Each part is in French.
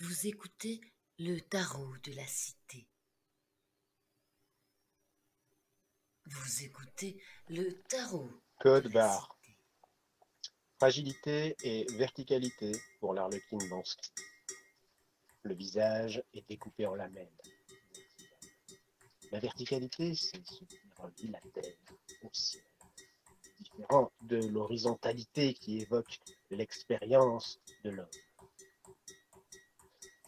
Vous écoutez le tarot de la cité. Vous écoutez le tarot. Code barre. Fragilité et verticalité pour l'arlequine Bansky. Le visage est découpé en lamelles. La verticalité, c'est ce qui relie la terre au ciel. Différent de l'horizontalité qui évoque l'expérience de l'homme.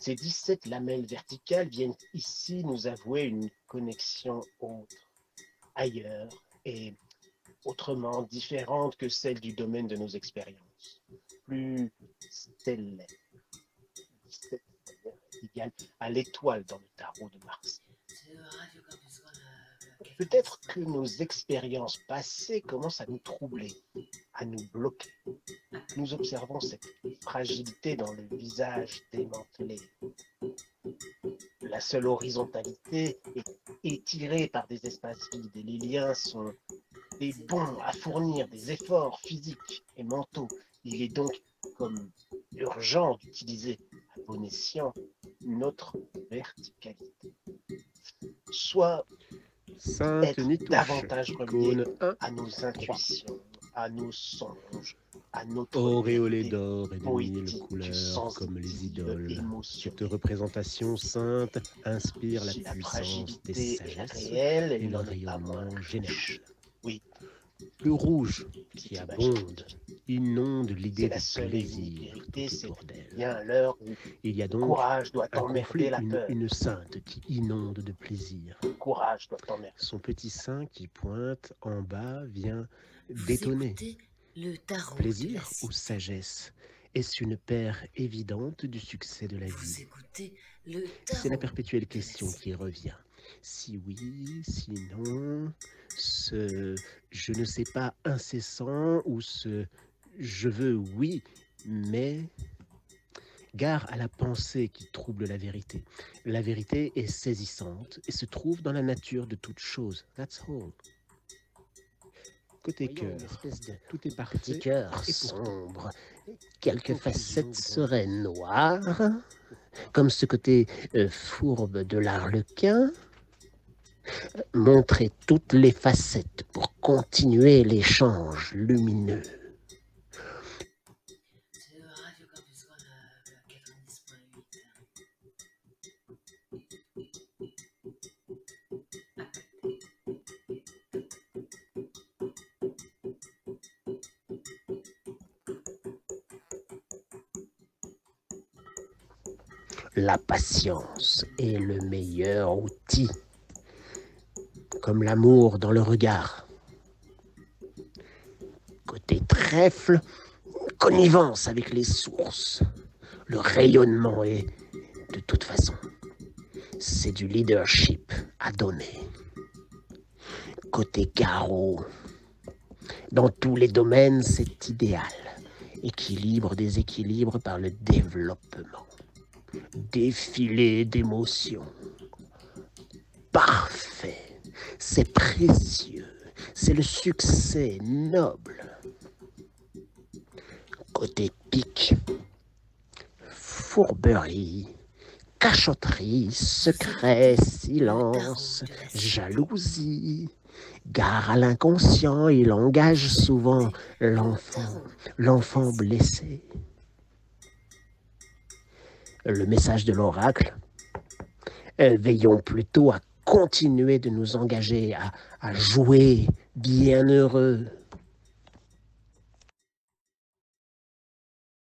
Ces 17 lamelles verticales viennent ici nous avouer une connexion autre, ailleurs et autrement différente que celle du domaine de nos expériences, plus stellaire, 17 égale à l'étoile dans le tarot de Mars. Peut-être que nos expériences passées commencent à nous troubler, à nous bloquer. Nous observons cette fragilité dans le visage démantelé. La seule horizontalité est étirée par des espaces vides et les liens sont des bons à fournir des efforts physiques et mentaux. Il est donc comme urgent d'utiliser à bon escient notre verticalité. Soit Sainte Nitouche, davantage relié icône 1, à nos intuitions, à nos songes, à notre auréolé d'or et de mille couleurs comme les idoles. Cette représentation sainte inspire la la puissance des sagesses réelle, et le rayonnement général. Oui. Le rouge qui abonde inonde l'idée la de seule et plaisir vérité, bien l'heure Il y a donc courage doit un emmerder conflit, la une, peur. une sainte qui inonde de plaisir. Courage doit. Son petit sein qui pointe en bas vient Vous détonner. le tarot Plaisir ou sagesse Est-ce une paire évidente du succès de la Vous vie? écoutez le tarot. C'est la perpétuelle question qui revient. Si oui, si non, ce je ne sais pas incessant ou ce je veux oui, mais gare à la pensée qui trouble la vérité. La vérité est saisissante et se trouve dans la nature de toute chose. That's all. Côté cœur, tout est petit parfait. cœur sombre. Quelques facettes seraient noires, comme ce côté euh, fourbe de l'arlequin. Montrer toutes les facettes pour continuer l'échange lumineux. C'est le Radio Campus One à 90.8. La patience est le meilleur outil, comme l'amour dans le regard. Côté trèfle, connivence avec les sources. Le rayonnement est, de toute façon, c'est du leadership à donner. Côté carreau, dans tous les domaines, c'est idéal. Équilibre, déséquilibre par le développement défilé d'émotions. C'est précieux, c'est le succès noble. Côté pique, fourberie, cachotterie, secret, silence, jalousie. Gare à l'inconscient, il engage souvent l'enfant, l'enfant blessé le message de l'oracle, veillons plutôt à continuer de nous engager, à, à jouer bienheureux,